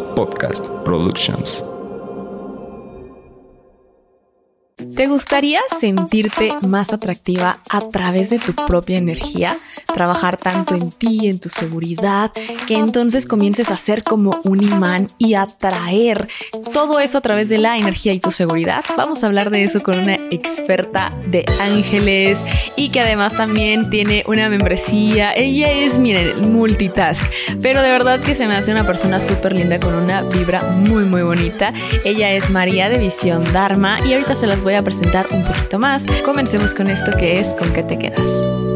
Podcast Productions. ¿Te gustaría sentirte más atractiva a través de tu propia energía? Trabajar tanto en ti, en tu seguridad, que entonces comiences a ser como un imán y atraer todo eso a través de la energía y tu seguridad. Vamos a hablar de eso con una experta de ángeles y que además también tiene una membresía. Ella es, miren, multitask, pero de verdad que se me hace una persona súper linda con una vibra muy, muy bonita. Ella es María de Visión Dharma y ahorita se las voy a presentar un poquito más. Comencemos con esto que es ¿Con qué te quedas?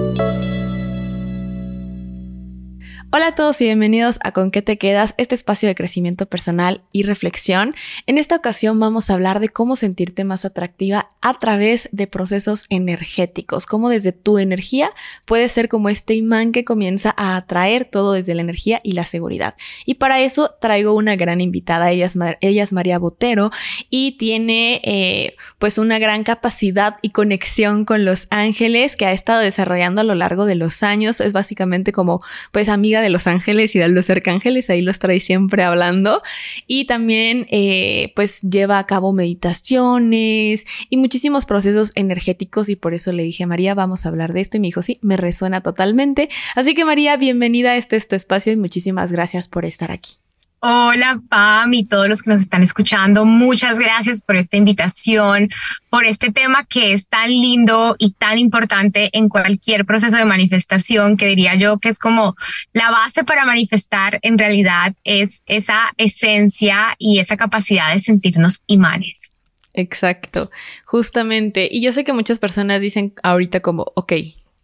Hola a todos y bienvenidos a Con qué te quedas, este espacio de crecimiento personal y reflexión. En esta ocasión vamos a hablar de cómo sentirte más atractiva a través de procesos energéticos, cómo desde tu energía puedes ser como este imán que comienza a atraer todo desde la energía y la seguridad. Y para eso traigo una gran invitada, ella es, ella es María Botero y tiene eh, pues una gran capacidad y conexión con los ángeles que ha estado desarrollando a lo largo de los años. Es básicamente como pues amiga de de los ángeles y de los arcángeles, ahí los trae siempre hablando. Y también, eh, pues, lleva a cabo meditaciones y muchísimos procesos energéticos. Y por eso le dije a María, vamos a hablar de esto. Y me dijo, sí, me resuena totalmente. Así que, María, bienvenida a este, este espacio y muchísimas gracias por estar aquí. Hola Pam y todos los que nos están escuchando, muchas gracias por esta invitación, por este tema que es tan lindo y tan importante en cualquier proceso de manifestación, que diría yo que es como la base para manifestar en realidad es esa esencia y esa capacidad de sentirnos imanes. Exacto, justamente. Y yo sé que muchas personas dicen ahorita como, ok,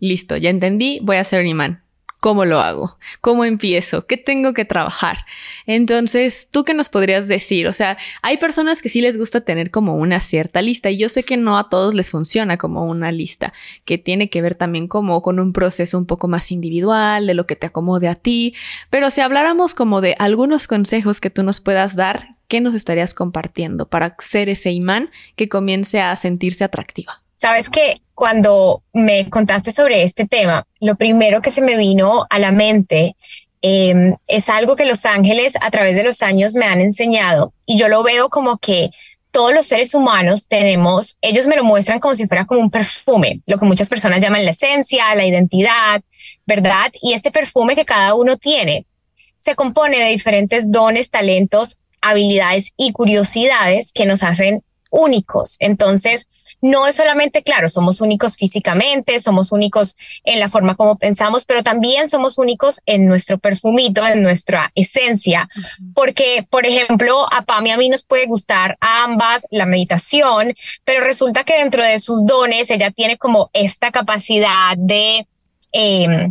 listo, ya entendí, voy a ser un imán ¿Cómo lo hago? ¿Cómo empiezo? ¿Qué tengo que trabajar? Entonces, ¿tú qué nos podrías decir? O sea, hay personas que sí les gusta tener como una cierta lista y yo sé que no a todos les funciona como una lista, que tiene que ver también como con un proceso un poco más individual, de lo que te acomode a ti, pero si habláramos como de algunos consejos que tú nos puedas dar, ¿qué nos estarías compartiendo para ser ese imán que comience a sentirse atractiva? Sabes que cuando me contaste sobre este tema, lo primero que se me vino a la mente em, es algo que los ángeles a través de los años me han enseñado y yo lo veo como que todos los seres humanos tenemos, ellos me lo muestran como si fuera como un perfume, lo que muchas personas llaman la esencia, la identidad, ¿verdad? Y este perfume que cada uno tiene se compone de diferentes dones, talentos, habilidades y curiosidades que nos hacen únicos. Entonces, no es solamente, claro, somos únicos físicamente, somos únicos en la forma como pensamos, pero también somos únicos en nuestro perfumito, en nuestra esencia, porque, por ejemplo, a Pam y a mí nos puede gustar a ambas la meditación, pero resulta que dentro de sus dones ella tiene como esta capacidad de... Em,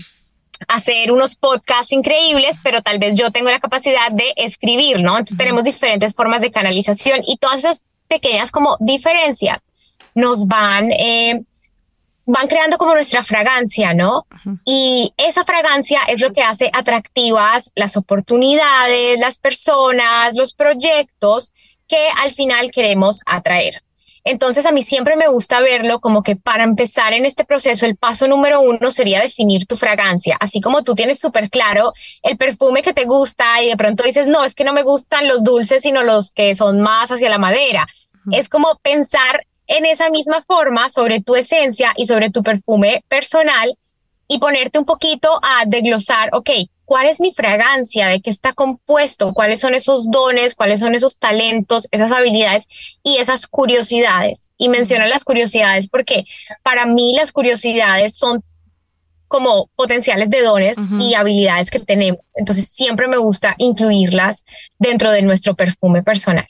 hacer unos podcasts increíbles, pero tal vez yo tengo la capacidad de escribir, ¿no? Entonces tenemos diferentes formas de canalización y todas esas pequeñas como diferencias nos van, eh, van creando como nuestra fragancia, ¿no? Y esa fragancia es lo que hace atractivas las oportunidades, las personas, los proyectos que al final queremos atraer. Entonces a mí siempre me gusta verlo como que para empezar en este proceso el paso número uno sería definir tu fragancia, así como tú tienes súper claro el perfume que te gusta y de pronto dices, no, es que no me gustan los dulces, sino los que son más hacia la madera. Es como pensar en esa misma forma sobre tu esencia y sobre tu perfume personal y ponerte un poquito a desglosar, ok, ¿cuál es mi fragancia? ¿De qué está compuesto? ¿Cuáles son esos dones? ¿Cuáles son esos talentos, esas habilidades y esas curiosidades? Y menciona las curiosidades porque para mí las curiosidades son como potenciales de dones y habilidades que tenemos. Entonces siempre me gusta incluirlas dentro de nuestro perfume personal.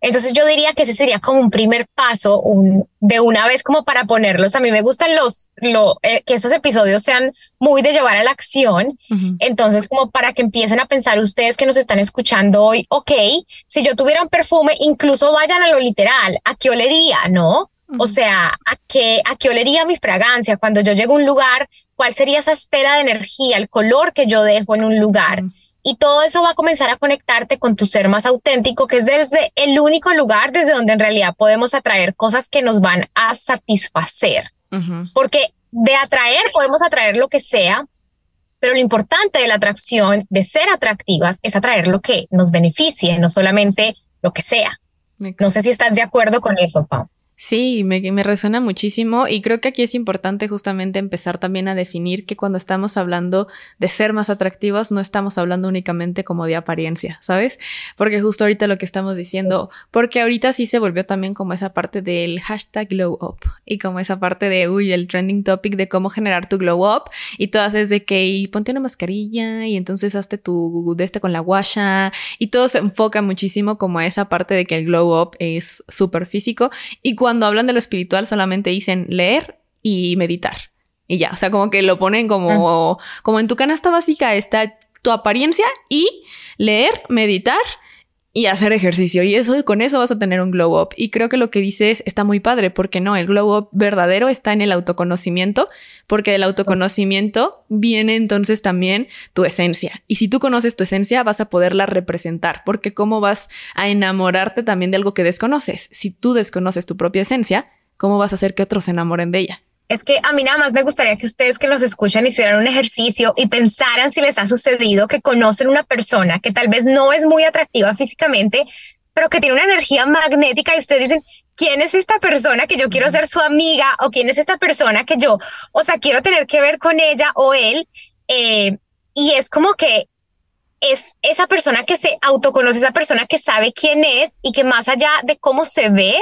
Entonces yo diría que ese sería como un primer paso, un, de una vez como para ponerlos. A mí me gustan los, lo, eh, que estos episodios sean muy de llevar a la acción. Entonces como para que empiecen a pensar ustedes que nos están escuchando hoy, ok, si yo tuviera un perfume, incluso vayan a lo literal, ¿a qué olería? ¿No? O sea, ¿a qué, ¿a qué olería mi fragancia? Cuando yo llego a un lugar, ¿cuál sería esa estela de energía, el color que yo dejo en un lugar? Y todo eso va a comenzar a conectarte con tu ser más auténtico, que es desde el único lugar desde donde en realidad podemos atraer cosas que nos van a satisfacer. Porque de atraer podemos atraer lo que sea, Pero lo importante de la atracción, de ser atractivas, es atraer lo que nos beneficie, no solamente lo que sea. No sé si estás de acuerdo con eso, Pau. Sí, me, me, resuena muchísimo y creo que aquí es importante justamente empezar también a definir que cuando estamos hablando de ser más atractivos no estamos hablando únicamente como de apariencia, ¿sabes? Porque justo ahorita lo que estamos diciendo, porque ahorita sí se volvió también como esa parte del hashtag glow up y como esa parte de, uy, el trending topic de cómo generar tu glow up y todas es de que ponte una mascarilla y entonces hazte tu de este con la guasha y todo se enfoca muchísimo como a esa parte de que el glow up es súper físico y cuando hablan de lo espiritual solamente dicen leer y meditar. Y ya, o sea, como que lo ponen como, como en tu canasta básica está tu apariencia y leer, meditar y hacer ejercicio. Y eso, con eso vas a tener un glow up. Y creo que lo que dices está muy padre, porque no, el glow up verdadero está en el autoconocimiento, porque del autoconocimiento viene entonces también tu esencia. Y si tú conoces tu esencia, vas a poderla representar, porque cómo vas a enamorarte también de algo que desconoces. Si tú desconoces tu propia esencia, ¿cómo vas a hacer que otros se enamoren de ella? Es que a mí nada más me gustaría que ustedes que nos escuchan hicieran un ejercicio y pensaran si les ha sucedido que conocen una persona que tal vez no es muy atractiva físicamente, pero que tiene una energía magnética y ustedes dicen, ¿quién es esta persona que yo quiero ser su amiga? ¿O quién es esta persona que yo, o sea, quiero tener que ver con ella o él? Eh, y es como que es esa persona que se autoconoce, esa persona que sabe quién es y que más allá de cómo se ve,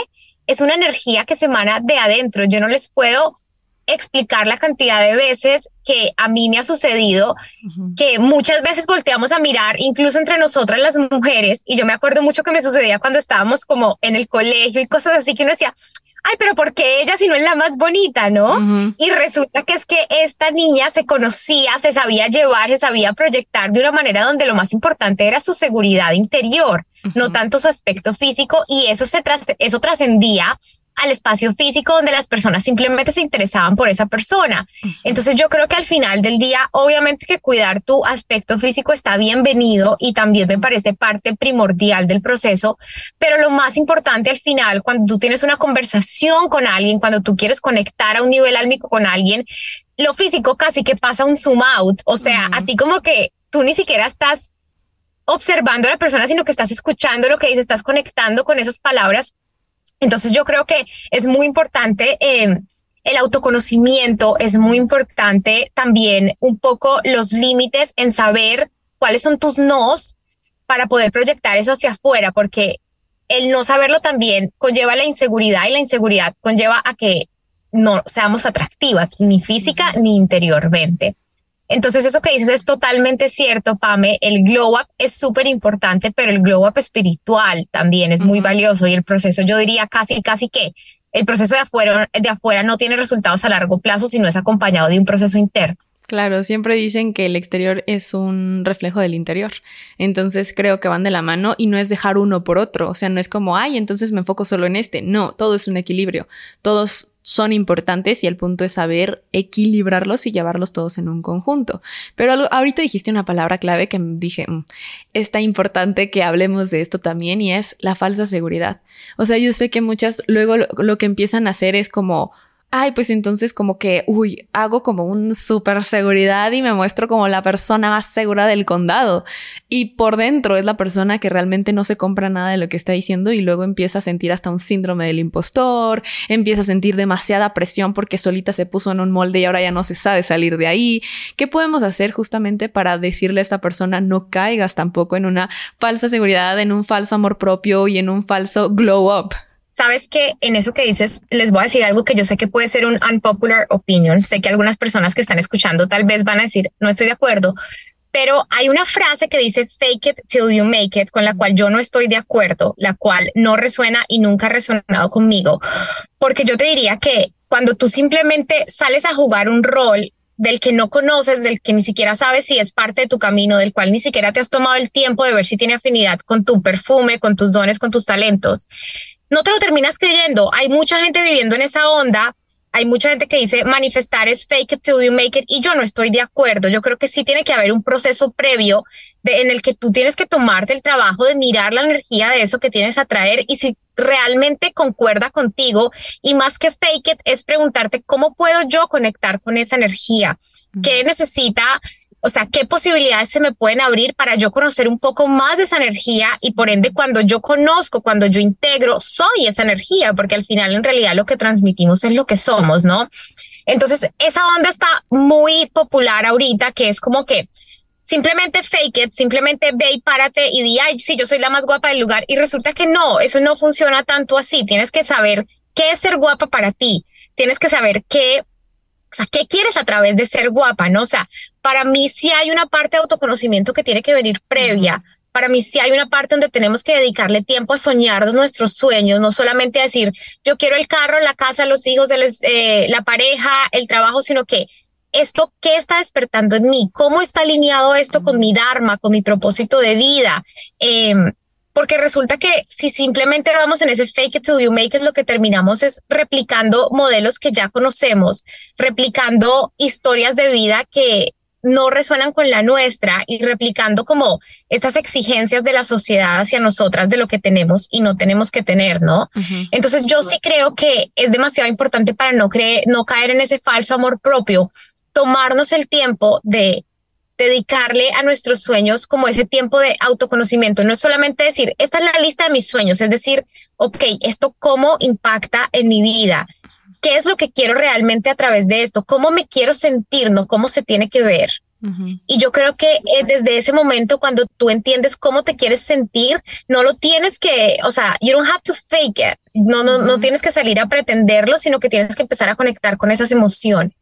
es una energía que se emana de adentro. Yo no les puedo explicar la cantidad de veces que a mí me ha sucedido, que muchas veces volteamos a mirar, incluso entre nosotras las mujeres, y yo me acuerdo mucho que me sucedía cuando estábamos como en el colegio y cosas así, que uno decía, ay, pero ¿por qué ella si no es la más bonita, no? Y resulta que es que esta niña se conocía, se sabía llevar, se sabía proyectar de una manera donde lo más importante era su seguridad interior, no tanto su aspecto físico, y eso, se eso trascendía al espacio físico donde las personas simplemente se interesaban por esa persona. Entonces yo creo que al final del día, obviamente que cuidar tu aspecto físico está bienvenido y también me parece parte primordial del proceso, pero lo más importante al final, cuando tú tienes una conversación con alguien, cuando tú quieres conectar a un nivel álmico con alguien, lo físico casi que pasa un zoom out, o sea, a ti como que tú ni siquiera estás observando a la persona, sino que estás escuchando lo que dice, estás conectando con esas palabras entonces yo creo que es muy importante eh, el autoconocimiento, es muy importante también un poco los límites en saber cuáles son tus nos para poder proyectar eso hacia afuera, porque el no saberlo también conlleva la inseguridad y la inseguridad conlleva a que no seamos atractivas, ni física ni interiormente. Entonces eso que dices es totalmente cierto, Pame. El glow up es súper importante, pero el glow up espiritual también es muy valioso y el proceso, yo diría casi, casi que el proceso de afuera, de afuera no tiene resultados a largo plazo si no es acompañado de un proceso interno. Claro, siempre dicen que el exterior es un reflejo del interior. Entonces creo que van de la mano y no es dejar uno por otro. O sea, no es como, ay, entonces me enfoco solo en este. No, todo es un equilibrio. Todos son importantes y el punto es saber equilibrarlos y llevarlos todos en un conjunto. Pero ahorita dijiste una palabra clave que dije, mm, está importante que hablemos de esto también y es la falsa seguridad. O sea, yo sé que muchas luego lo que empiezan a hacer es como, ay, pues entonces como que, uy, hago como un super seguridad y me muestro como la persona más segura del condado. Y por dentro es la persona que realmente no se compra nada de lo que está diciendo y luego empieza a sentir hasta un síndrome del impostor, empieza a sentir demasiada presión porque solita se puso en un molde y ahora ya no se sabe salir de ahí. ¿Qué podemos hacer justamente para decirle a esa persona no caigas tampoco en una falsa seguridad, en un falso amor propio y en un falso glow up? Sabes que en eso que dices, les voy a decir algo que yo sé que puede ser un unpopular opinion. Sé que algunas personas que están escuchando tal vez van a decir, no estoy de acuerdo, pero hay una frase que dice fake it till you make it, con la cual yo no estoy de acuerdo, la cual no resuena y nunca ha resonado conmigo, porque yo te diría que cuando tú simplemente sales a jugar un rol del que no conoces, del que ni siquiera sabes si es parte de tu camino, del cual ni siquiera te has tomado el tiempo de ver si tiene afinidad con tu perfume, con tus dones, con tus talentos, no te lo terminas creyendo. Hay mucha gente viviendo en esa onda. Hay mucha gente que dice manifestar es fake it till you make it y yo no estoy de acuerdo. Yo creo que sí tiene que haber un proceso previo de, en el que tú tienes que tomarte el trabajo de mirar la energía de eso que tienes a traer y si realmente concuerda contigo y más que fake it es preguntarte cómo puedo yo conectar con esa energía, qué necesita O sea, qué posibilidades se me pueden abrir para yo conocer un poco más de esa energía y por ende cuando yo conozco, cuando yo integro, soy esa energía, porque al final en realidad lo que transmitimos es lo que somos, ¿no? Entonces, esa onda está muy popular ahorita, que es como que simplemente fake it, simplemente ve y párate y di, ay, sí, yo soy la más guapa del lugar. Y resulta que no, eso no funciona tanto así. Tienes que saber qué es ser guapa para ti. Tienes que saber qué o sea, ¿qué quieres a través de ser guapa? ¿No? O sea, para mí sí hay una parte de autoconocimiento que tiene que venir previa. Para mí sí hay una parte donde tenemos que dedicarle tiempo a soñar nuestros sueños, no solamente a decir, yo quiero el carro, la casa, los hijos, eh, la pareja, el trabajo, sino que esto, ¿qué está despertando en mí? ¿Cómo está alineado esto con mi Dharma, con mi propósito de vida? Eh, porque resulta que si simplemente vamos en ese fake it till you make it, lo que terminamos es replicando modelos que ya conocemos, replicando historias de vida que no resuenan con la nuestra y replicando como estas exigencias de la sociedad hacia nosotras de lo que tenemos y no tenemos que tener, ¿no? Entonces yo sí creo que es demasiado importante para no, creer, no caer en ese falso amor propio, tomarnos el tiempo de dedicarle a nuestros sueños como ese tiempo de autoconocimiento. No es solamente decir, esta es la lista de mis sueños, es decir, ok, esto cómo impacta en mi vida. ¿Qué es lo que quiero realmente a través de esto? ¿Cómo me quiero sentir? ¿No? ¿Cómo se tiene que ver? Y yo creo que eh, desde ese momento, cuando tú entiendes cómo te quieres sentir, no lo tienes que, o sea, you don't have to fake it. No, no, no tienes que salir a pretenderlo, sino que tienes que empezar a conectar con esas emociones.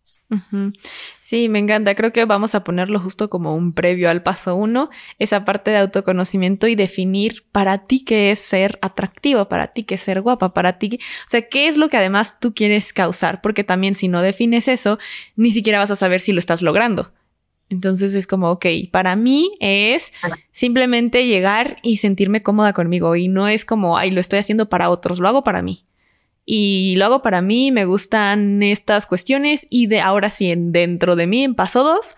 Sí, me encanta. Creo que vamos a ponerlo justo como un previo al paso uno, esa parte de autoconocimiento y definir para ti qué es ser atractivo, para ti qué es ser guapa, para ti, o sea, qué es lo que además tú quieres causar, porque también si no defines eso, ni siquiera vas a saber si lo estás logrando. Entonces es como, ok, para mí es simplemente llegar y sentirme cómoda conmigo y no es como, ay, lo estoy haciendo para otros, lo hago para mí. Y lo hago para mí, me gustan estas cuestiones y de ahora sí, dentro de mí, en paso dos,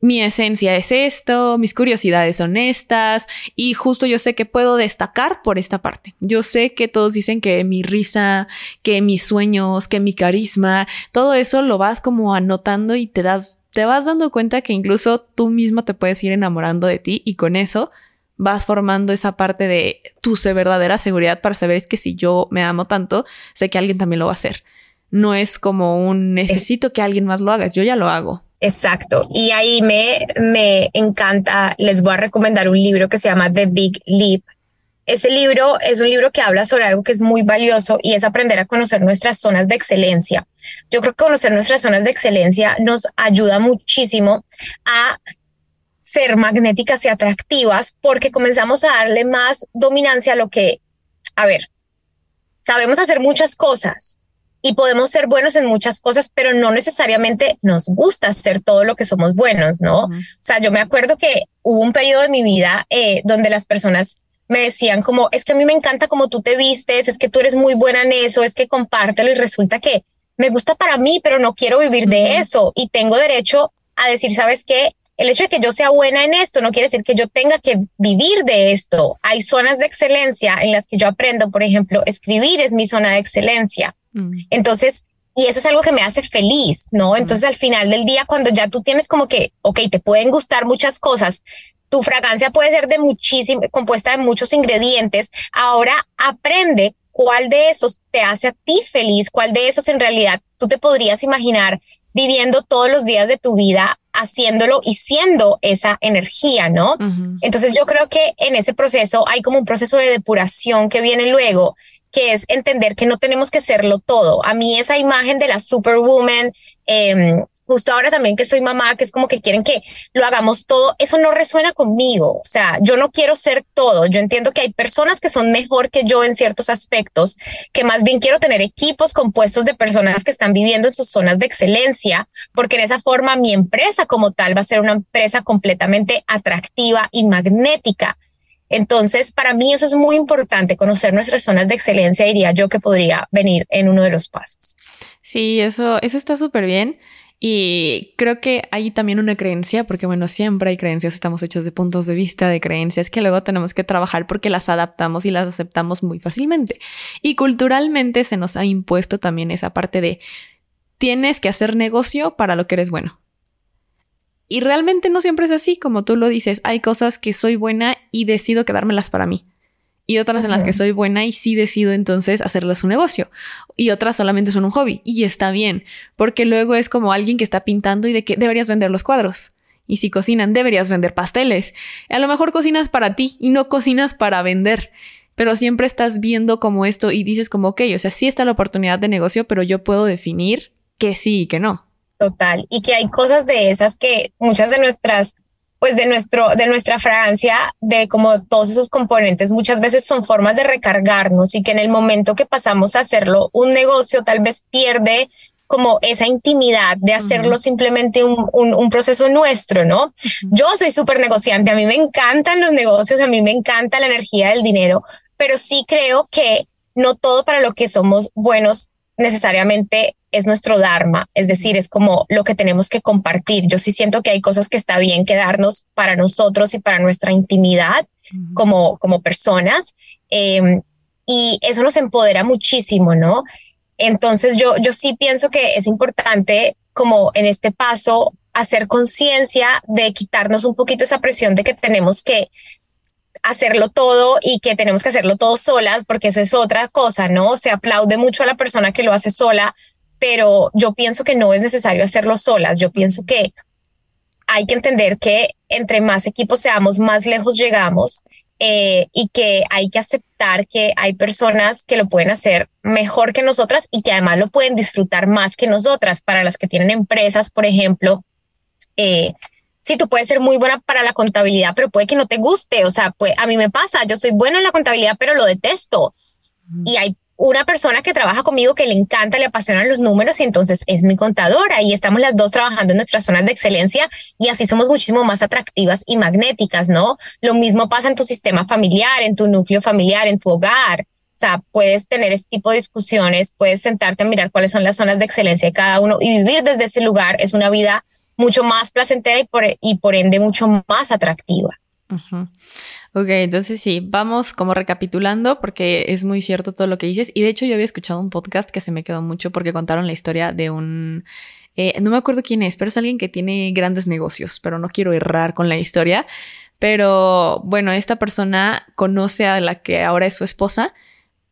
mi esencia es esto, mis curiosidades son estas y justo yo sé que puedo destacar por esta parte. Yo sé que todos dicen que mi risa, que mis sueños, que mi carisma, todo eso lo vas como anotando y te das te vas dando cuenta que incluso tú mismo te puedes ir enamorando de ti y con eso vas formando esa parte de tu verdadera seguridad para saber es que si yo me amo tanto, sé que alguien también lo va a hacer. No es como un necesito que alguien más lo haga, yo ya lo hago. Exacto. Y ahí me, me encanta, les voy a recomendar un libro que se llama The Big Leap ese libro es un libro que habla sobre algo que es muy valioso y es aprender a conocer nuestras zonas de excelencia. Yo creo que conocer nuestras zonas de excelencia nos ayuda muchísimo a ser magnéticas y atractivas porque comenzamos a darle más dominancia a lo que, a ver, sabemos hacer muchas cosas y podemos ser buenos en muchas cosas, pero no necesariamente nos gusta hacer todo lo que somos buenos, ¿no? O sea, yo me acuerdo que hubo un periodo de mi vida eh, donde las personas me decían como, es que a mí me encanta cómo tú te vistes, es que tú eres muy buena en eso, es que compártelo y resulta que me gusta para mí, pero no quiero vivir de eso y tengo derecho a decir, ¿sabes qué? El hecho de que yo sea buena en esto no quiere decir que yo tenga que vivir de esto. Hay zonas de excelencia en las que yo aprendo, por ejemplo, escribir es mi zona de excelencia. Entonces, y eso es algo que me hace feliz, ¿no? Entonces, al final del día, cuando ya tú tienes como que, ok, te pueden gustar muchas cosas, tu fragancia puede ser de muchísimo, compuesta de muchos ingredientes. Ahora aprende cuál de esos te hace a ti feliz, cuál de esos en realidad tú te podrías imaginar viviendo todos los días de tu vida, haciéndolo y siendo esa energía, ¿no? Entonces yo creo que en ese proceso hay como un proceso de depuración que viene luego, que es entender que no tenemos que serlo todo. A mí esa imagen de la superwoman, eh, justo ahora también que soy mamá, que es como que quieren que lo hagamos todo, eso no resuena conmigo. O sea, yo no quiero ser todo. Yo entiendo que hay personas que son mejor que yo en ciertos aspectos, que más bien quiero tener equipos compuestos de personas que están viviendo en sus zonas de excelencia, porque en esa forma mi empresa como tal va a ser una empresa completamente atractiva y magnética. Entonces, para mí eso es muy importante, conocer nuestras zonas de excelencia, diría yo que podría venir en uno de los pasos. Sí, eso, eso está súper bien. Y creo que hay también una creencia, porque bueno, siempre hay creencias, estamos hechos de puntos de vista, de creencias que luego tenemos que trabajar porque las adaptamos y las aceptamos muy fácilmente. Y culturalmente se nos ha impuesto también esa parte de tienes que hacer negocio para lo que eres bueno. Y realmente no siempre es así, como tú lo dices. Hay cosas que soy buena y decido quedármelas para mí. Y otras en las que soy buena y sí decido entonces hacerlas un negocio. Y otras solamente son un hobby. Y está bien, porque luego es como alguien que está pintando y de que deberías vender los cuadros. Y si cocinan, deberías vender pasteles. A lo mejor cocinas para ti y no cocinas para vender. Pero siempre estás viendo como esto y dices como, ok, o sea, sí está la oportunidad de negocio, pero yo puedo definir que sí y que no. Total. Y que hay cosas de esas que muchas de nuestras pues de nuestro de nuestra fragancia de como todos esos componentes muchas veces son formas de recargarnos y que en el momento que pasamos a hacerlo un negocio tal vez pierde como esa intimidad de hacerlo simplemente un, un, proceso nuestro, ¿no? Yo soy súper negociante, a mí me encantan los negocios, a mí me encanta la energía del dinero, pero sí creo que no todo para lo que somos buenos necesariamente es nuestro dharma, es decir, es como lo que tenemos que compartir. Yo sí siento que hay cosas que está bien quedarnos para nosotros y para nuestra intimidad como, como personas. Em, y eso nos empodera muchísimo, ¿no? Entonces yo, yo sí pienso que es importante como en este paso hacer conciencia de quitarnos un poquito esa presión de que tenemos que hacerlo todo y que tenemos que hacerlo todo solas, porque eso es otra cosa, ¿no? Se aplaude mucho a la persona que lo hace sola, pero yo pienso que no es necesario hacerlo solas. Yo pienso que hay que entender que entre más equipos seamos, más lejos llegamos eh, y que hay que aceptar que hay personas que lo pueden hacer mejor que nosotras y que además lo pueden disfrutar más que nosotras. Para las que tienen empresas, por ejemplo, eh, sí, tú puedes ser muy buena para la contabilidad, pero puede que no te guste. O sea, pues a mí me pasa, yo soy buena en la contabilidad, pero lo detesto. Y hay una persona que trabaja conmigo que le encanta, le apasionan los números y entonces es mi contadora y estamos las dos trabajando en nuestras zonas de excelencia y así somos muchísimo más atractivas y magnéticas, ¿no? Lo mismo pasa en tu sistema familiar, en tu núcleo familiar, en tu hogar. O sea, puedes tener este tipo de discusiones, puedes sentarte a mirar cuáles son las zonas de excelencia de cada uno y vivir desde ese lugar es una vida mucho más placentera y por, y por ende mucho más atractiva. Ok, entonces sí, vamos como recapitulando porque es muy cierto todo lo que dices. Y de hecho yo había escuchado un podcast que se me quedó mucho porque contaron la historia de un... Eh, no me acuerdo quién es, pero es alguien que tiene grandes negocios, pero no quiero errar con la historia. Pero bueno, esta persona conoce a la que ahora es su esposa,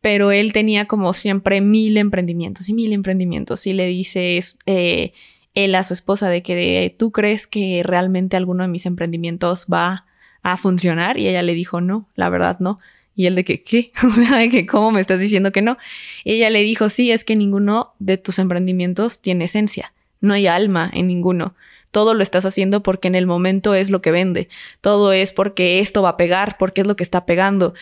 pero él tenía como siempre mil emprendimientos y mil emprendimientos y le dice eh, él a su esposa de que tú crees que realmente alguno de mis emprendimientos va a funcionar y ella le dijo no, la verdad no. Y él de que, ¿qué? O sea, de que, ¿cómo me estás diciendo que no? Y ella le dijo, sí, es que ninguno de tus emprendimientos tiene esencia, no hay alma en ninguno. Todo lo estás haciendo porque en el momento es lo que vende, todo es porque esto va a pegar, porque es lo que está pegando.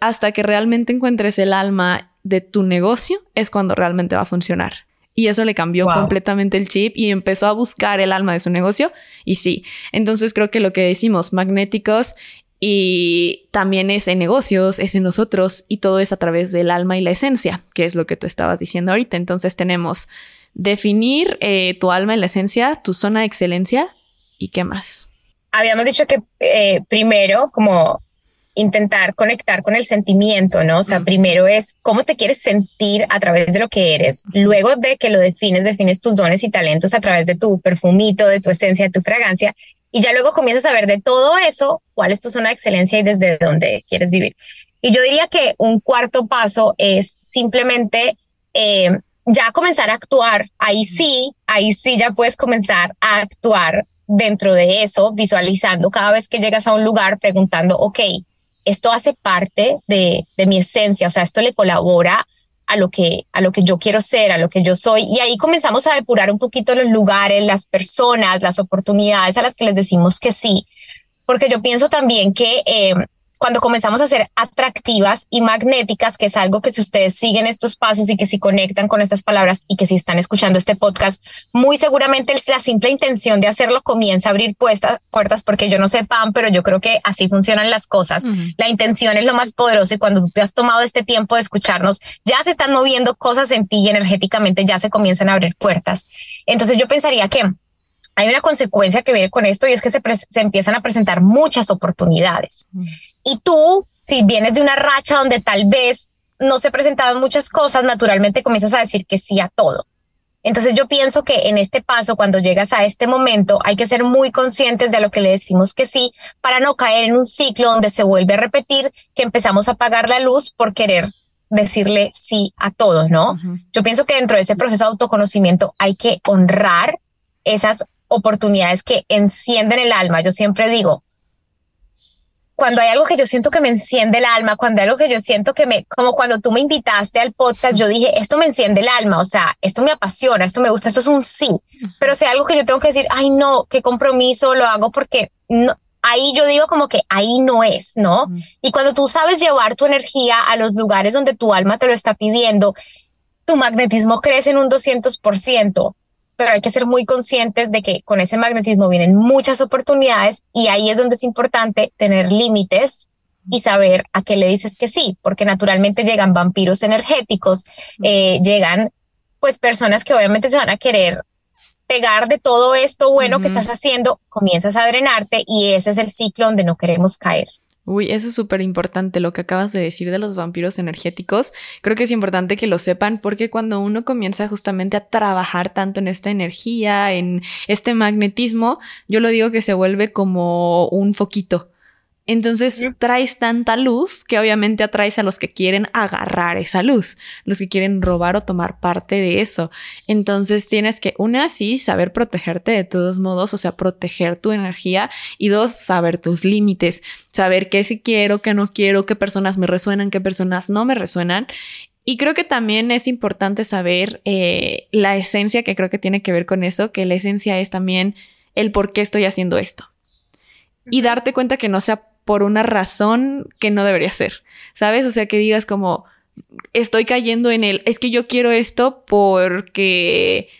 Hasta que realmente encuentres el alma de tu negocio es cuando realmente va a funcionar. Y eso le cambió completamente el chip y empezó a buscar el alma de su negocio. Y sí, entonces creo que lo que decimos, magnéticos y también es en negocios, es en nosotros y todo es a través del alma y la esencia, que es lo que tú estabas diciendo ahorita. Entonces tenemos definir eh, tu alma y la esencia, tu zona de excelencia y qué más. Habíamos dicho que eh, primero, como intentar conectar con el sentimiento, ¿no? O sea, primero es cómo te quieres sentir a través de lo que eres. Luego de que lo defines, defines tus dones y talentos a través de tu perfumito, de tu esencia, de tu fragancia. Y ya luego comienzas a ver de todo eso cuál es tu zona de excelencia y desde dónde quieres vivir. Y yo diría que un cuarto paso es simplemente eh, ya comenzar a actuar. Ahí sí, ahí sí ya puedes comenzar a actuar dentro de eso, visualizando cada vez que llegas a un lugar, preguntando, ok, esto hace parte de, mi esencia, o sea, esto le colabora a lo que a lo que yo quiero ser, a lo que yo soy. Y ahí comenzamos a depurar un poquito los lugares, las personas, las oportunidades a las que les decimos que sí, porque yo pienso también que eh, cuando comenzamos a ser atractivas y magnéticas, que es algo que si ustedes siguen estos pasos y que si conectan con estas palabras y que si están escuchando este podcast, muy seguramente la simple intención de hacerlo comienza a abrir puertas, porque yo no sé, Pam, pero yo creo que así funcionan las cosas. La intención es lo más poderoso y cuando tú te has tomado este tiempo de escucharnos, ya se están moviendo cosas en ti y energéticamente ya se comienzan a abrir puertas. Entonces yo pensaría que hay una consecuencia que viene con esto y es que se, se empiezan a presentar muchas oportunidades. Y tú, si vienes de una racha donde tal vez no se presentaban muchas cosas, naturalmente comienzas a decir que sí a todo. Entonces yo pienso que en este paso, cuando llegas a este momento, hay que ser muy conscientes de lo que le decimos que sí para no caer en un ciclo donde se vuelve a repetir que empezamos a apagar la luz por querer decirle sí a todo, ¿no? Yo pienso que dentro de ese proceso de autoconocimiento hay que honrar esas oportunidades que encienden el alma. Yo siempre digo, cuando hay algo que yo siento que me enciende el alma, cuando hay algo que yo siento que me, como cuando tú me invitaste al podcast, yo dije, esto me enciende el alma, o sea, esto me apasiona, esto me gusta, esto es un sí. Pero si hay algo que yo tengo que decir, ay no, qué compromiso, lo hago porque no, ahí yo digo como que ahí no es, ¿no? Y cuando tú sabes llevar tu energía a los lugares donde tu alma te lo está pidiendo, tu magnetismo crece en un 200% pero hay que ser muy conscientes de que con ese magnetismo vienen muchas oportunidades y ahí es donde es importante tener límites y saber a qué le dices que sí, porque naturalmente llegan vampiros energéticos, eh, llegan pues personas que obviamente se van a querer pegar de todo esto bueno que estás haciendo, comienzas a drenarte y ese es el ciclo donde no queremos caer. Uy, eso es súper importante lo que acabas de decir de los vampiros energéticos. Creo que es importante que lo sepan porque cuando uno comienza justamente a trabajar tanto en esta energía, en este magnetismo, yo lo digo que se vuelve como un foquito. Entonces traes tanta luz que obviamente atraes a los que quieren agarrar esa luz, los que quieren robar o tomar parte de eso. Entonces tienes que, una, sí, saber protegerte de todos modos, o sea, proteger tu energía y dos, saber tus límites, saber qué sí quiero, qué no quiero, qué personas me resuenan, qué personas no me resuenan. Y creo que también es importante saber eh, la esencia que creo que tiene que ver con eso, que la esencia es también el por qué estoy haciendo esto. Y darte cuenta que no sea por una razón que no debería ser, ¿sabes? O sea, que digas como, estoy cayendo en el, es que yo quiero esto porque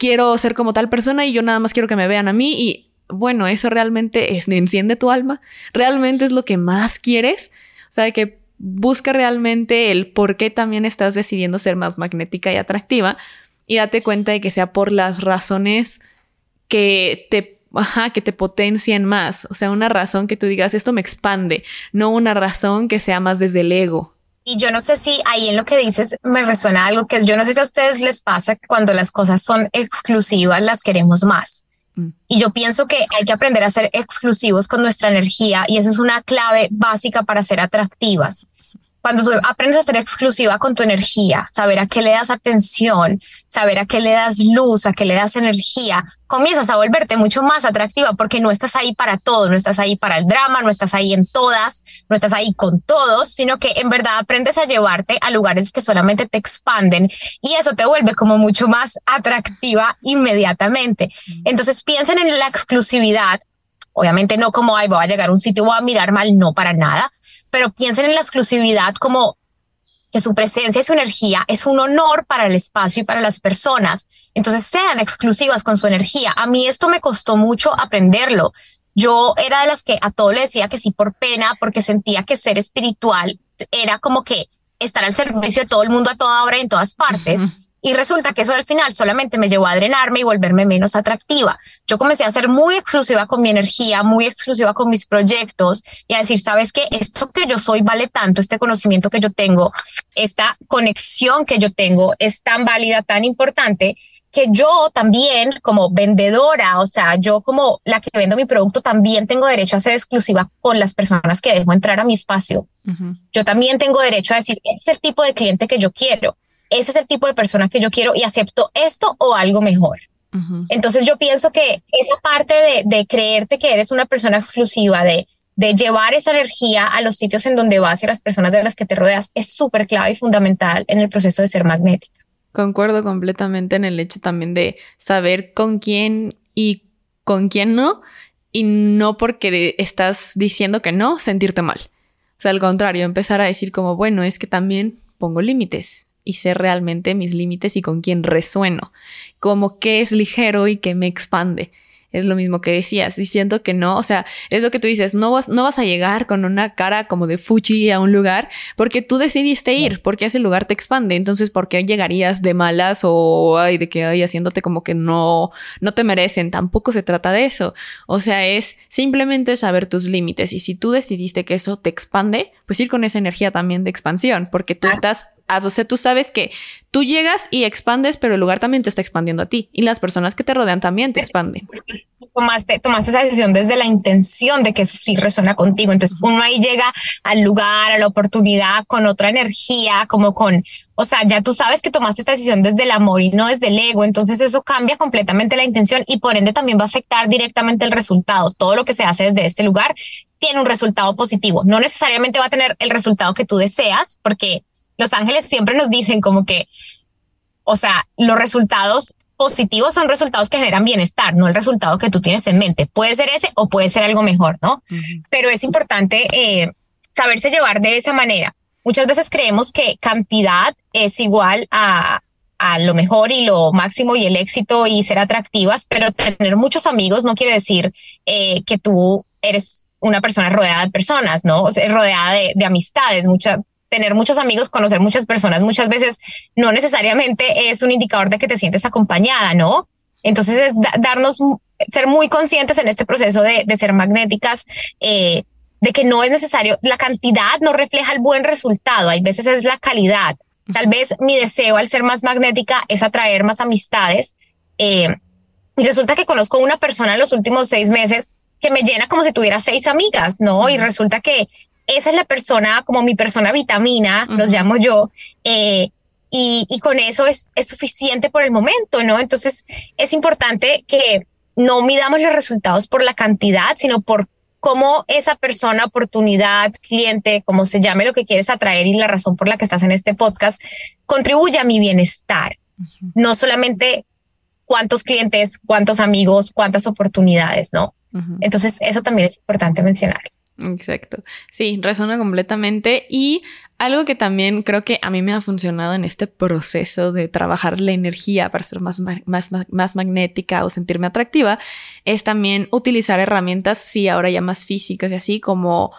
quiero ser como tal persona y yo nada más quiero que me vean a mí y bueno, eso realmente es, enciende tu alma, realmente es lo que más quieres, o sea, que busca realmente el por qué también estás decidiendo ser más magnética y atractiva y date cuenta de que sea por las razones que te ajá, que te potencien más. O sea, una razón que tú digas, esto me expande, no una razón que sea más desde el ego. Y yo no sé si ahí en lo que dices me resuena algo que es, yo no sé si a ustedes les pasa que cuando las cosas son exclusivas las queremos más. Mm. Y yo pienso que hay que aprender a ser exclusivos con nuestra energía y eso es una clave básica para ser atractivas cuando tú aprendes a ser exclusiva con tu energía, saber a qué le das atención, saber a qué le das luz, a qué le das energía, comienzas a volverte mucho más atractiva porque no estás ahí para todo, no estás ahí para el drama, no estás ahí en todas, no estás ahí con todos, sino que en verdad aprendes a llevarte a lugares que solamente te expanden y eso te vuelve como mucho más atractiva inmediatamente. Entonces piensen en la exclusividad, obviamente no como, ay, voy a llegar a un sitio, voy a mirar mal, no para nada, pero piensen en la exclusividad como que su presencia y su energía es un honor para el espacio y para las personas. Entonces sean exclusivas con su energía. A mí esto me costó mucho aprenderlo. Yo era de las que a todo le decía que sí por pena, porque sentía que ser espiritual era como que estar al servicio de todo el mundo a toda hora y en todas partes. Y resulta que eso al final solamente me llevó a drenarme y volverme menos atractiva. Yo comencé a ser muy exclusiva con mi energía, muy exclusiva con mis proyectos y a decir, sabes que esto que yo soy vale tanto, este conocimiento que yo tengo, esta conexión que yo tengo es tan válida, tan importante que yo también como vendedora, o sea, yo como la que vendo mi producto, también tengo derecho a ser exclusiva con las personas que dejo entrar a mi espacio. Yo también tengo derecho a decir, este es el tipo de cliente que yo quiero ese es el tipo de persona que yo quiero y acepto esto o algo mejor. Entonces yo pienso que esa parte de, creerte que eres una persona exclusiva, de, de llevar esa energía a los sitios en donde vas y a las personas de las que te rodeas es súper clave y fundamental en el proceso de ser magnética. Concuerdo completamente en el hecho también de saber con quién y con quién no, y no porque estás diciendo que no, sentirte mal. O sea, al contrario, empezar a decir como, bueno, es que también pongo límites y sé realmente mis límites y con quién resueno, como qué es ligero y qué me expande. Es lo mismo que decías, diciendo que no, o sea, es lo que tú dices, no vas, no vas a llegar con una cara como de fuchi a un lugar porque tú decidiste ir, porque ese lugar te expande, entonces, ¿por qué llegarías de malas o ay, de que hay haciéndote como que no, no te merecen? Tampoco se trata de eso, o sea, es simplemente saber tus límites y si tú decidiste que eso te expande, pues ir con esa energía también de expansión, porque tú estás ah, o sea, tú sabes que tú llegas y expandes, pero el lugar también te está expandiendo a ti y las personas que te rodean también te expanden. Tomaste, tomaste esa decisión desde la intención de que eso sí resuena contigo. Entonces uno ahí llega al lugar, a la oportunidad con otra energía, como con, o sea, ya tú sabes que tomaste esta decisión desde el amor y no desde el ego. Entonces eso cambia completamente la intención y por ende también va a afectar directamente el resultado. Todo lo que se hace desde este lugar tiene un resultado positivo. No necesariamente va a tener el resultado que tú deseas, porque los ángeles siempre nos dicen como que, o sea, los resultados positivos son resultados que generan bienestar, no el resultado que tú tienes en mente. Puede ser ese o puede ser algo mejor, ¿no? Pero es importante eh, saberse llevar de esa manera. Muchas veces creemos que cantidad es igual a, a lo mejor y lo máximo y el éxito y ser atractivas, pero tener muchos amigos no quiere decir eh, que tú eres una persona rodeada de personas, ¿no? O sea, rodeada de, de amistades, mucha, tener muchos amigos, conocer muchas personas, muchas veces no necesariamente es un indicador de que te sientes acompañada, ¿no? Entonces es darnos, ser muy conscientes en este proceso de, de ser magnéticas, eh, de que no es necesario, la cantidad no refleja el buen resultado, hay veces es la calidad. Tal vez mi deseo al ser más magnética es atraer más amistades. Eh, y resulta que conozco una persona en los últimos seis meses que me llena como si tuviera seis amigas, ¿no? Y resulta que esa es la persona, como mi persona vitamina, los llamo yo, eh, y, y, con eso es, es suficiente por el momento, ¿no? Entonces es importante que no midamos los resultados por la cantidad, sino por cómo esa persona, oportunidad, cliente, como se llame lo que quieres atraer y la razón por la que estás en este podcast, contribuye a mi bienestar. No solamente cuántos clientes, cuántos amigos, cuántas oportunidades, ¿no? Entonces, eso también es importante mencionar. Exacto. Sí, resuena completamente. Y algo que también creo que a mí me ha funcionado en este proceso de trabajar la energía para ser más, más, más magnética o sentirme atractiva es también utilizar herramientas, sí, ahora ya más físicas y así como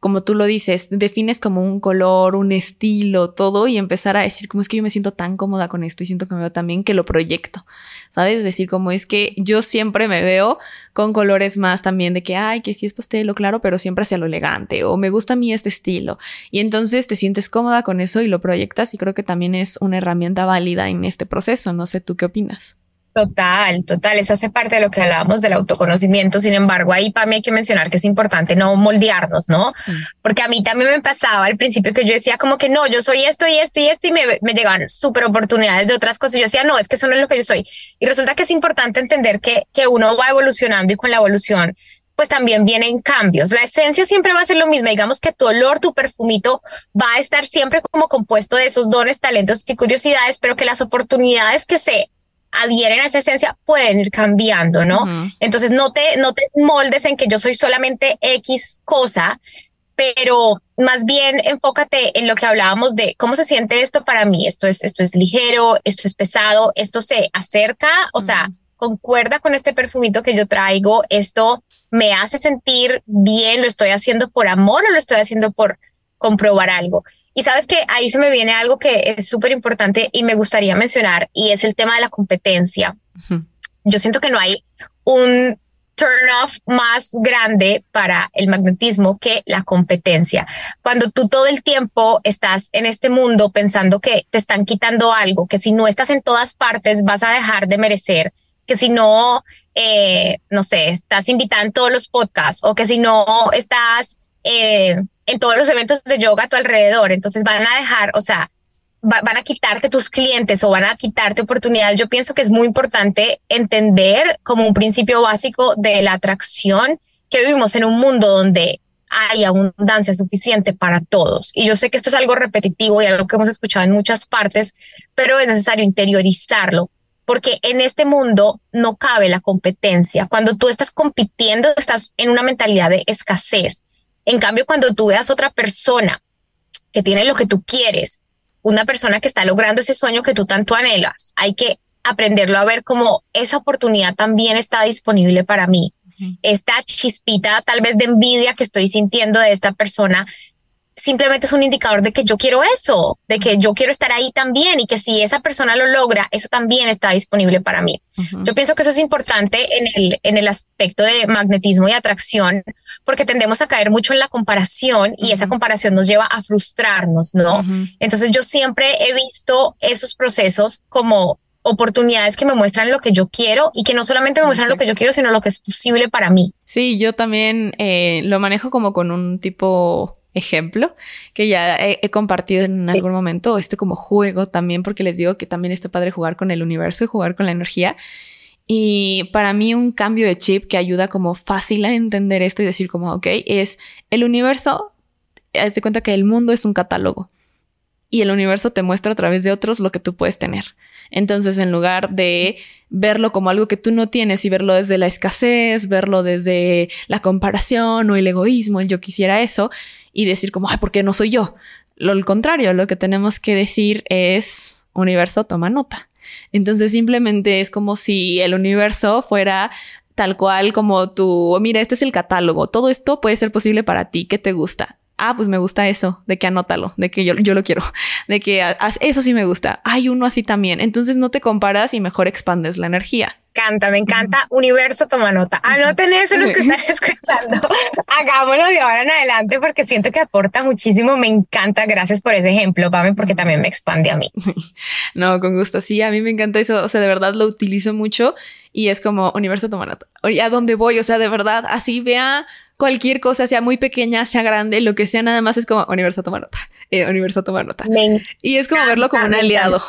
como tú lo dices, defines como un color, un estilo, todo y empezar a decir como es que yo me siento tan cómoda con esto y siento que me veo también que lo proyecto, ¿sabes? Decir como es que yo siempre me veo con colores más también de que, ay, que sí es pastel claro, pero siempre hacia lo elegante o me gusta a mí este estilo. Y entonces te sientes cómoda con eso y lo proyectas y creo que también es una herramienta válida en este proceso. No sé, ¿tú qué opinas? Total, total. Eso hace parte de lo que hablábamos del autoconocimiento. Sin embargo, ahí para mí hay que mencionar que es importante no moldearnos, ¿no? Mm. Porque a mí también me pasaba al principio que yo decía como que no, yo soy esto y esto y esto y me, me llegaban súper oportunidades de otras cosas. Yo decía, no, es que eso no es lo que yo soy. Y resulta que es importante entender que, que uno va evolucionando y con la evolución pues también vienen cambios. La esencia siempre va a ser lo mismo. Digamos que tu olor, tu perfumito va a estar siempre como compuesto de esos dones, talentos y curiosidades, pero que las oportunidades que se adhieren a esa esencia pueden ir cambiando, ¿no? Entonces no te, no te moldes en que yo soy solamente X cosa, pero más bien enfócate en lo que hablábamos de cómo se siente esto para mí. Esto es, esto es ligero, esto es pesado, esto se acerca, o sea, concuerda con este perfumito que yo traigo, esto me hace sentir bien, lo estoy haciendo por amor o lo estoy haciendo por comprobar algo. Y sabes que ahí se me viene algo que es súper importante y me gustaría mencionar y es el tema de la competencia. Yo siento que no hay un turn off más grande para el magnetismo que la competencia. Cuando tú todo el tiempo estás en este mundo pensando que te están quitando algo, que si no estás en todas partes vas a dejar de merecer, que si no, eh, no sé, estás invitada en todos los podcasts o que si no estás eh, en todos los eventos de yoga a tu alrededor. Entonces van a dejar, o sea, van a quitarte tus clientes o van a quitarte oportunidades. Yo pienso que es muy importante entender como un principio básico de la atracción que vivimos en un mundo donde hay abundancia suficiente para todos. Y yo sé que esto es algo repetitivo y algo que hemos escuchado en muchas partes, pero es necesario interiorizarlo porque en este mundo no cabe la competencia. Cuando tú estás compitiendo, estás en una mentalidad de escasez. En cambio, cuando tú veas otra persona que tiene lo que tú quieres, una persona que está logrando ese sueño que tú tanto anhelas, hay que aprenderlo a ver como esa oportunidad también está disponible para mí. Esta chispita tal vez de envidia que estoy sintiendo de esta persona simplemente es un indicador de que yo quiero eso, de que yo quiero estar ahí también y que si esa persona lo logra, eso también está disponible para mí. Yo pienso que eso es importante en el, en el aspecto de magnetismo y atracción, porque tendemos a caer mucho en la comparación y esa comparación nos lleva a frustrarnos, ¿no? Entonces yo siempre he visto esos procesos como oportunidades que me muestran lo que yo quiero y que no solamente me muestran lo que yo quiero, sino lo que es posible para mí. Sí, yo también eh, lo manejo como con un tipo ejemplo que ya he, compartido en algún momento, este como juego también, porque les digo que también está padre jugar con el universo y jugar con la energía. Y para mí un cambio de chip que ayuda como fácil a entender esto y decir como, ok, es el universo, haz de cuenta que el mundo es un catálogo y el universo te muestra a través de otros lo que tú puedes tener. Entonces, en lugar de verlo como algo que tú no tienes y verlo desde la escasez, verlo desde la comparación o el egoísmo, el yo quisiera eso, y decir como, ay, ¿por qué no soy yo? Lo contrario, lo que tenemos que decir es, universo, toma nota. Entonces, simplemente es como si el universo fuera tal cual como tú, mira, este es el catálogo, todo esto puede ser posible para ti, ¿qué te gusta? Ah, pues me gusta eso, de que anótalo, de que yo, yo lo quiero, de que eso sí me gusta, hay uno así también. Entonces no te comparas y mejor expandes la energía. Canta, me encanta. Universo, toma nota. Anoten eso los que están escuchando. Hagámoslo de ahora en adelante porque siento que aporta muchísimo. Me encanta. Gracias por ese ejemplo, Pame, porque también me expande a mí. No, con gusto. Sí, a mí me encanta eso. O sea, de verdad lo utilizo mucho y es como universo, toma nota. ¿A dónde voy? O sea, de verdad, así vea cualquier cosa, sea muy pequeña, sea grande, lo que sea, nada más es como universo toma nota, eh, universo toma nota. y es como verlo como un aliado.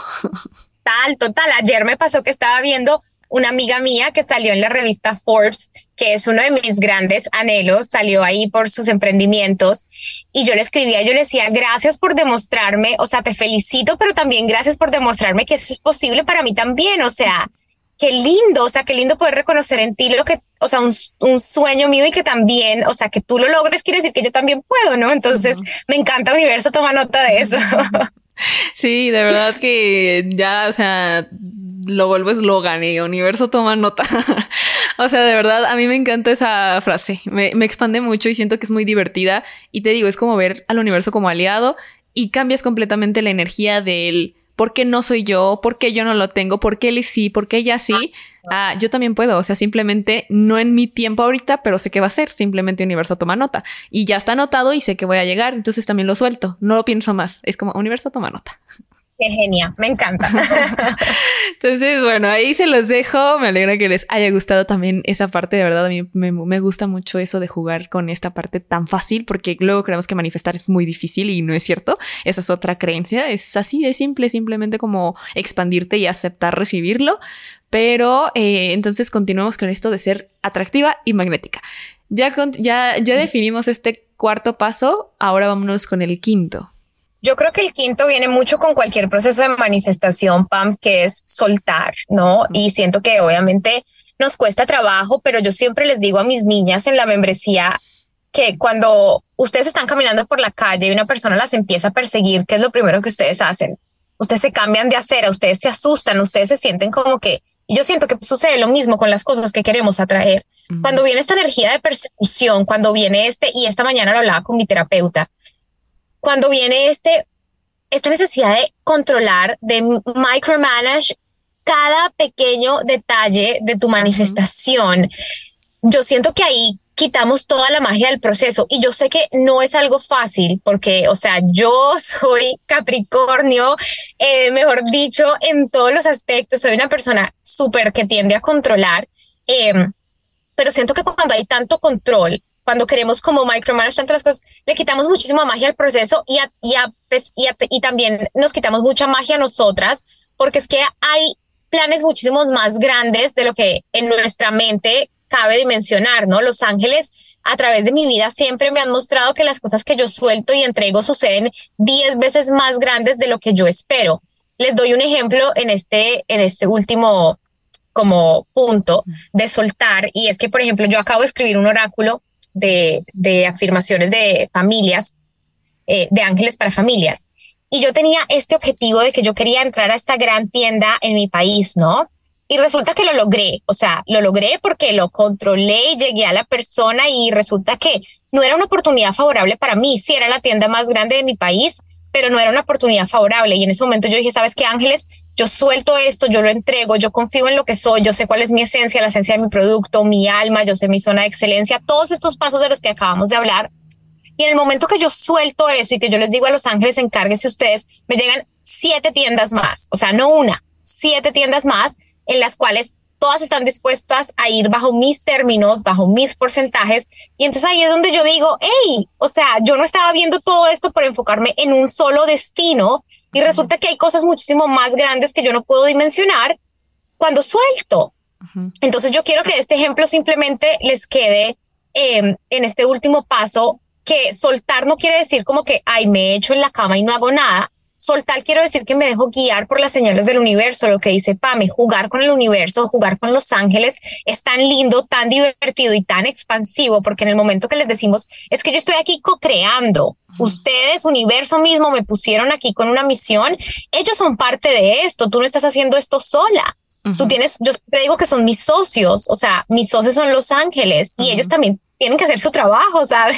Tal, total. Ayer me pasó que estaba viendo una amiga mía que salió en la revista Forbes, que es uno de mis grandes anhelos, salió ahí por sus emprendimientos y yo le escribía, yo le decía, gracias por demostrarme, o sea, te felicito, pero también gracias por demostrarme que eso es posible para mí también, o sea, qué lindo, o sea, qué lindo poder reconocer en ti lo que, o sea, un, sueño mío y que también, o sea, que tú lo logres quiere decir que yo también puedo, ¿no? Entonces, me encanta Universo, toma nota de eso. Sí, de verdad que ya, o sea, lo vuelvo eslogan y Universo toma nota. o sea, de verdad, a mí me encanta esa frase. Me, me expande mucho y siento que es muy divertida. Y te digo, es como ver al universo como aliado y cambias completamente la energía del ¿Por qué no soy yo? ¿Por qué yo no lo tengo? ¿Por qué él sí? ¿Por qué ella sí? Ah, yo también puedo. O sea, simplemente no en mi tiempo ahorita, pero sé que va a ser. Simplemente universo toma nota. Y ya está anotado y sé que voy a llegar. Entonces también lo suelto. No lo pienso más. Es como universo toma nota. Qué genia, me encanta. Entonces, bueno, ahí se los dejo. Me alegra que les haya gustado también esa parte. De verdad, a mí me, gusta mucho eso de jugar con esta parte tan fácil, porque luego creemos que manifestar es muy difícil y no es cierto. Esa es otra creencia. Es así de simple, simplemente como expandirte y aceptar recibirlo. Pero eh, entonces continuamos con esto de ser atractiva y magnética. Ya, ya, ya definimos este cuarto paso, ahora vámonos con el quinto. Yo creo que el quinto viene mucho con cualquier proceso de manifestación, Pam, que es soltar, ¿no? Y siento que obviamente nos cuesta trabajo, pero yo siempre les digo a mis niñas en la membresía que cuando ustedes están caminando por la calle y una persona las empieza a perseguir, ¿qué es lo primero que ustedes hacen? Ustedes se cambian de acera, ustedes se asustan, ustedes se sienten como que... Y yo siento que sucede lo mismo con las cosas que queremos atraer. Cuando viene esta energía de persecución, cuando viene este, y esta mañana lo hablaba con mi terapeuta, cuando viene este, esta necesidad de controlar, de micromanage cada pequeño detalle de tu manifestación, yo siento que ahí quitamos toda la magia del proceso y yo sé que no es algo fácil porque, o sea, yo soy Capricornio, eh, mejor dicho, en todos los aspectos, soy una persona súper que tiende a controlar, em, pero siento que cuando hay tanto control, cuando queremos como micromanage tantas las cosas, le quitamos muchísima magia al proceso y, pues, y, y, también nos quitamos mucha magia a nosotras, porque es que hay planes muchísimos más grandes de lo que en nuestra mente cabe dimensionar, ¿no? Los ángeles a través de mi vida siempre me han mostrado que las cosas que yo suelto y entrego suceden diez veces más grandes de lo que yo espero. Les doy un ejemplo en este, en este último como punto de soltar y es que, por ejemplo, yo acabo de escribir un oráculo de, afirmaciones de familias, eh, de ángeles para familias. Y yo tenía este objetivo de que yo quería entrar a esta gran tienda en mi país, ¿no? Y resulta que lo logré, o sea, lo logré porque lo controlé y llegué a la persona y resulta que no era una oportunidad favorable para mí, sí era la tienda más grande de mi país, pero no era una oportunidad favorable. Y en ese momento yo dije, ¿sabes qué, Ángeles? Yo suelto esto, yo lo entrego, yo confío en lo que soy, yo sé cuál es mi esencia, la esencia de mi producto, mi alma, yo sé mi zona de excelencia, todos estos pasos de los que acabamos de hablar. Y en el momento que yo suelto eso y que yo les digo a Los Ángeles, encárguense ustedes, me llegan siete tiendas más, o sea, no una, siete tiendas más en las cuales todas están dispuestas a ir bajo mis términos, bajo mis porcentajes. Y entonces ahí es donde yo digo, hey, o sea, yo no estaba viendo todo esto por enfocarme en un solo destino y resulta que hay cosas muchísimo más grandes que yo no puedo dimensionar cuando suelto. Entonces yo quiero que este ejemplo simplemente les quede em, en este último paso, que soltar no quiere decir como que, ay, me echo en la cama y no hago nada, Soltar quiero decir que me dejo guiar por las señales del universo, lo que dice Pame, jugar con el universo, jugar con los ángeles es tan lindo, tan divertido y tan expansivo, porque en el momento que les decimos, es que yo estoy aquí co-creando, ustedes, universo mismo, me pusieron aquí con una misión, ellos son parte de esto, tú no estás haciendo esto sola. Tú tienes, yo siempre digo que son mis socios, o sea, mis socios son los ángeles y ellos también tienen que hacer su trabajo, ¿saben?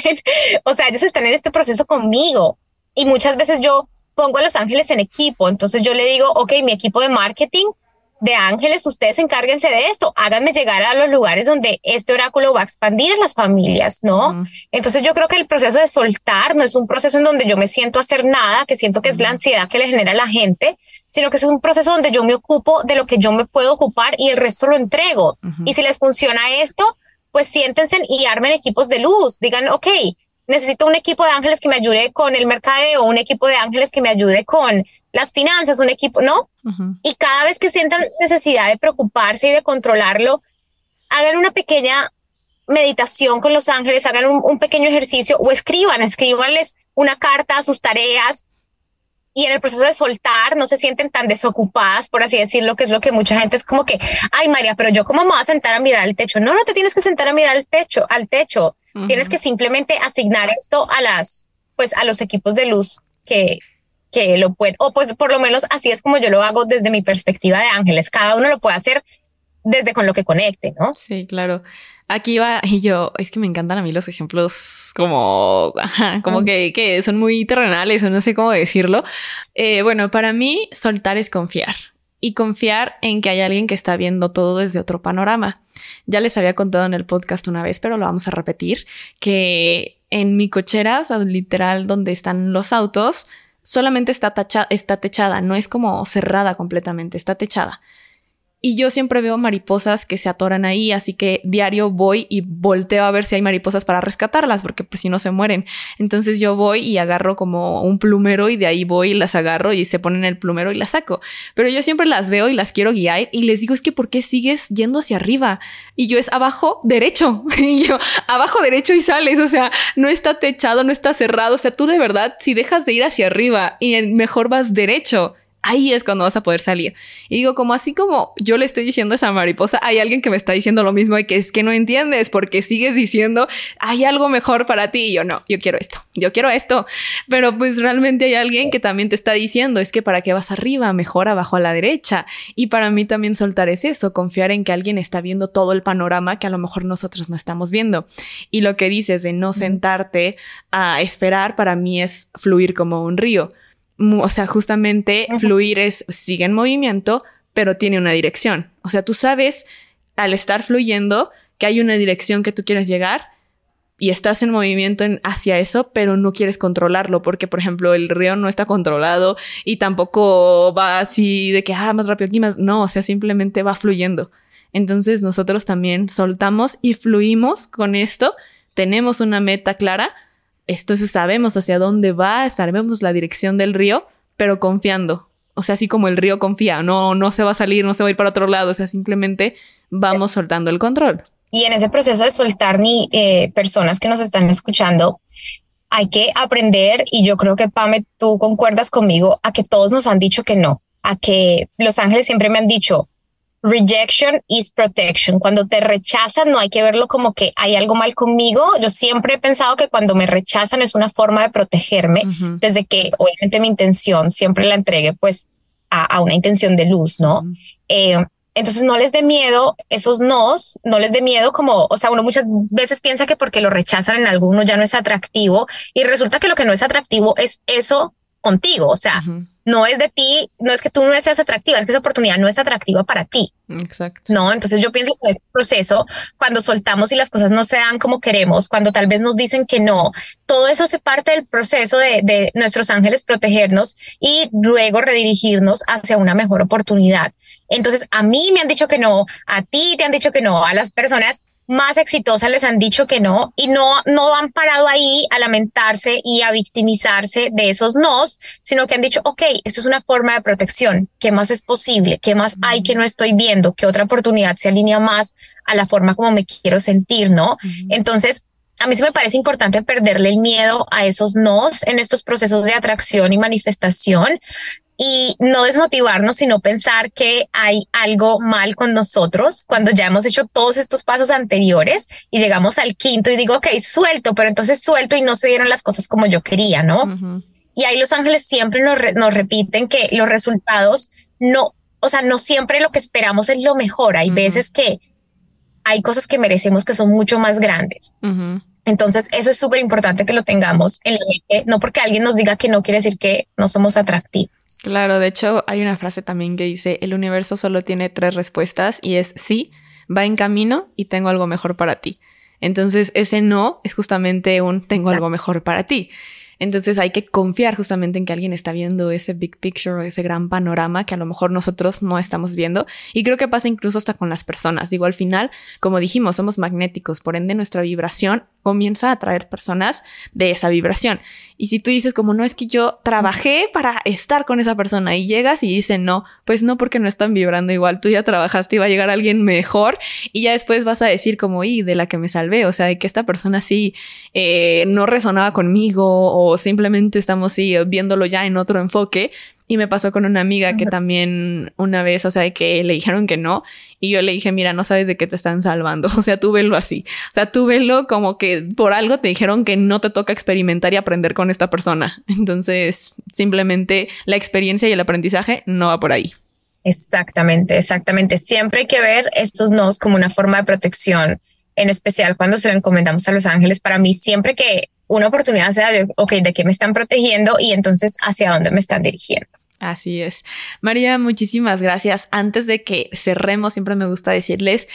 o sea, ellos están en este proceso conmigo. Y muchas veces yo pongo a los ángeles en equipo. Entonces yo le digo, ok, mi equipo de marketing de ángeles, ustedes encárguense de esto, háganme llegar a los lugares donde este oráculo va a expandir en las familias, ¿no? Entonces yo creo que el proceso de soltar no es un proceso en donde yo me siento a hacer nada, que siento que es la ansiedad que le genera a la gente, sino que es un proceso donde yo me ocupo de lo que yo me puedo ocupar y el resto lo entrego. Y si les funciona esto, pues siéntense y armen equipos de luz, digan, ok, necesito un equipo de ángeles que me ayude con el mercadeo, un equipo de ángeles que me ayude con las finanzas, un equipo, ¿no? Y cada vez que sientan necesidad de preocuparse y de controlarlo, hagan una pequeña meditación con los ángeles, hagan un, pequeño ejercicio o escriban, escríbanles una carta a sus tareas y en el proceso de soltar no se sienten tan desocupadas, por así decirlo, que es lo que mucha gente es como que, ay María, pero yo cómo me voy a sentar a mirar el techo. No, no te tienes que sentar a mirar el techo, al techo. Tienes que simplemente asignar esto a las, pues a los equipos de luz que, que lo pueden, o pues por lo menos así es como yo lo hago desde mi perspectiva de ángeles. Cada uno lo puede hacer desde con lo que conecte, ¿no? Sí, claro. Aquí va, y yo, es que me encantan a mí los ejemplos como, como que, que, son muy terrenales o no sé cómo decirlo. Eh, bueno, para mí soltar es confiar y confiar en que hay alguien que está viendo todo desde otro panorama. Ya les había contado en el podcast una vez, pero lo vamos a repetir, que en mi cochera, o sea, literal donde están los autos, solamente está, está techada, no es como cerrada completamente, está techada. Y yo siempre veo mariposas que se atoran ahí, así que diario voy y volteo a ver si hay mariposas para rescatarlas, porque pues si no se mueren. Entonces yo voy y agarro como un plumero y de ahí voy y las agarro y se ponen el plumero y las saco. Pero yo siempre las veo y las quiero guiar y les digo es que ¿por qué sigues yendo hacia arriba? Y yo es abajo derecho. y yo abajo derecho y sales, o sea, no está techado, no está cerrado. O sea, tú de verdad, si dejas de ir hacia arriba y mejor vas derecho ahí es cuando vas a poder salir. Y digo, como así como yo le estoy diciendo a esa mariposa, hay alguien que me está diciendo lo mismo y que es que no entiendes porque sigues diciendo, hay algo mejor para ti. Y yo no, yo quiero esto, yo quiero esto. Pero pues realmente hay alguien que también te está diciendo, es que para qué vas arriba, mejor abajo a la derecha. Y para mí también soltar es eso, confiar en que alguien está viendo todo el panorama que a lo mejor nosotros no estamos viendo. Y lo que dices de no sentarte a esperar, para mí es fluir como un río o sea, justamente fluir es, sigue en movimiento, pero tiene una dirección. O sea, tú sabes al estar fluyendo que hay una dirección que tú quieres llegar y estás en movimiento hacia eso, pero no quieres controlarlo porque, por ejemplo, el río no está controlado y tampoco va así de que, ah, más rápido aquí, más. No, o sea, simplemente va fluyendo. Entonces nosotros también soltamos y fluimos con esto. Tenemos una meta clara, entonces sabemos hacia dónde va, sabemos la dirección del río, pero confiando. O sea, así como el río confía, no, no se va a salir, no se va a ir para otro lado, o sea, simplemente vamos soltando el control. Y en ese proceso de soltar ni eh, personas que nos están escuchando, hay que aprender, y yo creo que Pame, tú concuerdas conmigo, a que todos nos han dicho que no, a que los ángeles siempre me han dicho, rejection is protection. Cuando te rechazan, no hay que verlo como que hay algo mal conmigo. Yo siempre he pensado que cuando me rechazan es una forma de protegerme, desde que obviamente mi intención siempre la entregue pues a, una intención de luz, ¿no? Eh, Entonces no les dé miedo esos nos, no les dé miedo como, o sea, uno muchas veces piensa que porque lo rechazan en alguno ya no es atractivo y resulta que lo que no es atractivo es eso contigo, o sea, no es de ti, no es que tú no seas atractiva, es que esa oportunidad no es atractiva para ti. Exacto. No, entonces yo pienso que el proceso, cuando soltamos y las cosas no se dan como queremos, cuando tal vez nos dicen que no, todo eso hace parte del proceso de, de nuestros ángeles protegernos y luego redirigirnos hacia una mejor oportunidad. Entonces, a mí me han dicho que no, a ti te han dicho que no, a las personas más exitosas les han dicho que no y no, no han parado ahí a lamentarse y a victimizarse de esos nos, sino que han dicho, ok, esto es una forma de protección, ¿qué más es posible? ¿Qué más hay que no estoy viendo? ¿Qué otra oportunidad se alinea más a la forma como me quiero sentir? ¿No? Entonces, a mí sí me parece importante perderle el miedo a esos nos en estos procesos de atracción y manifestación, y no desmotivarnos, sino pensar que hay algo mal con nosotros cuando ya hemos hecho todos estos pasos anteriores y llegamos al quinto y digo, ok, suelto, pero entonces suelto y no se dieron las cosas como yo quería, ¿no? Y ahí los ángeles siempre nos, nos, repiten que los resultados no, o sea, no siempre lo que esperamos es lo mejor. Hay veces que hay cosas que merecemos que son mucho más grandes. Entonces, eso es súper importante que lo tengamos en la mente, no porque alguien nos diga que no quiere decir que no somos atractivos. Claro, de hecho, hay una frase también que dice, el universo solo tiene tres respuestas y es sí, va en camino y tengo algo mejor para ti. Entonces, ese no es justamente un tengo algo mejor para ti. Entonces hay que confiar justamente en que alguien está viendo ese big picture o ese gran panorama que a lo mejor nosotros no estamos viendo. Y creo que pasa incluso hasta con las personas. Digo, al final, como dijimos, somos magnéticos, por ende nuestra vibración comienza a atraer personas de esa vibración. Y si tú dices como no es que yo trabajé para estar con esa persona y llegas y dicen no, pues no porque no están vibrando igual, tú ya trabajaste y a llegar alguien mejor y ya después vas a decir como y de la que me salvé, o sea, de que esta persona sí eh, no resonaba conmigo o simplemente estamos sí, viéndolo ya en otro enfoque, y me pasó con una amiga que también una vez, o sea, que le dijeron que no. Y yo le dije, mira, no sabes de qué te están salvando. O sea, tú velo así. O sea, tú velo como que por algo te dijeron que no te toca experimentar y aprender con esta persona. Entonces, simplemente la experiencia y el aprendizaje no va por ahí. Exactamente, exactamente. Siempre hay que ver estos nos como una forma de protección, en especial cuando se lo encomendamos a los ángeles. Para mí, siempre que una oportunidad sea ok, de qué me están protegiendo y entonces hacia dónde me están dirigiendo. Así es. María, muchísimas gracias. Antes de que cerremos, siempre me gusta decirles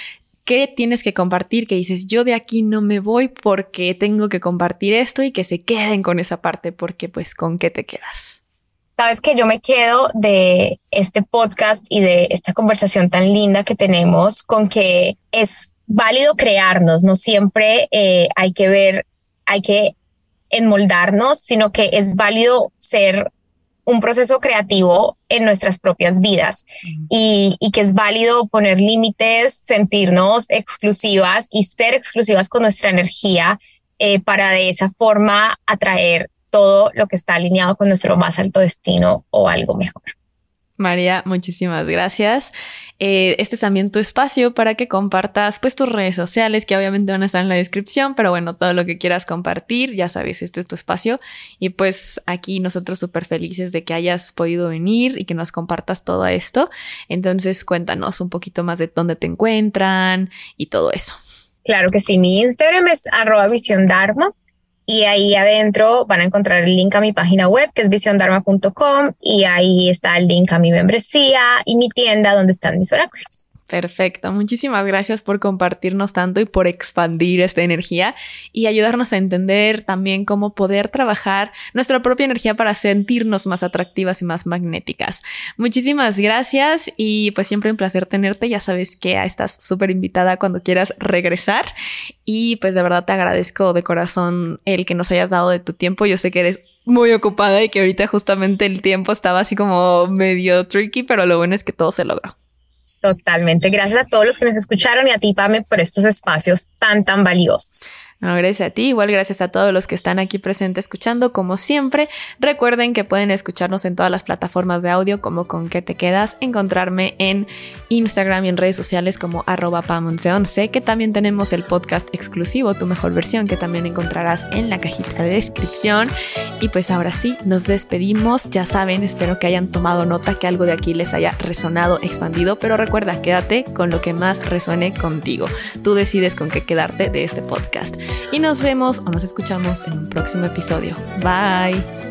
qué tienes que compartir, que dices, yo de aquí no me voy porque tengo que compartir esto y que se queden con esa parte, porque pues con qué te quedas. Sabes que yo me quedo de este podcast y de esta conversación tan linda que tenemos con que es válido crearnos, no siempre eh, hay que ver, hay que enmoldarnos, sino que es válido ser un proceso creativo en nuestras propias vidas y, que es válido poner límites, sentirnos exclusivas y ser exclusivas con nuestra energía eh, para de esa forma atraer todo lo que está alineado con nuestro más alto destino o algo mejor. María, muchísimas gracias. Eh, este es también tu espacio para que compartas pues tus redes sociales que obviamente van a estar en la descripción, pero bueno, todo lo que quieras compartir, ya sabes, este es tu espacio y pues aquí nosotros súper felices de que hayas podido venir y que nos compartas todo esto. Entonces cuéntanos un poquito más de dónde te encuentran y todo eso. Claro que sí, mi Instagram es arroba y ahí adentro van a encontrar el link a mi página web que es visiondharma.com y ahí está el link a mi membresía y mi tienda donde están mis oráculos. Perfecto. Muchísimas gracias por compartirnos tanto y por expandir esta energía y ayudarnos a entender también cómo poder trabajar nuestra propia energía para sentirnos más atractivas y más magnéticas. Muchísimas gracias y pues siempre un placer tenerte. Ya sabes que estás súper invitada cuando quieras regresar y pues de verdad te agradezco de corazón el que nos hayas dado de tu tiempo. Yo sé que eres muy ocupada y que ahorita justamente el tiempo estaba así como medio tricky, pero lo bueno es que todo se logró. Totalmente. Gracias a todos los que nos escucharon y a ti, Pame, por estos espacios tan, tan valiosos. No, gracias a ti, igual gracias a todos los que están aquí presentes escuchando, como siempre. Recuerden que pueden escucharnos en todas las plataformas de audio, como con qué te quedas, encontrarme en Instagram y en redes sociales como arroba pamonseon. Sé que también tenemos el podcast exclusivo, tu mejor versión, que también encontrarás en la cajita de descripción. Y pues ahora sí, nos despedimos. Ya saben, espero que hayan tomado nota, que algo de aquí les haya resonado, expandido, pero recuerda, quédate con lo que más resuene contigo. Tú decides con qué quedarte de este podcast. Y nos vemos o nos escuchamos en un próximo episodio. Bye.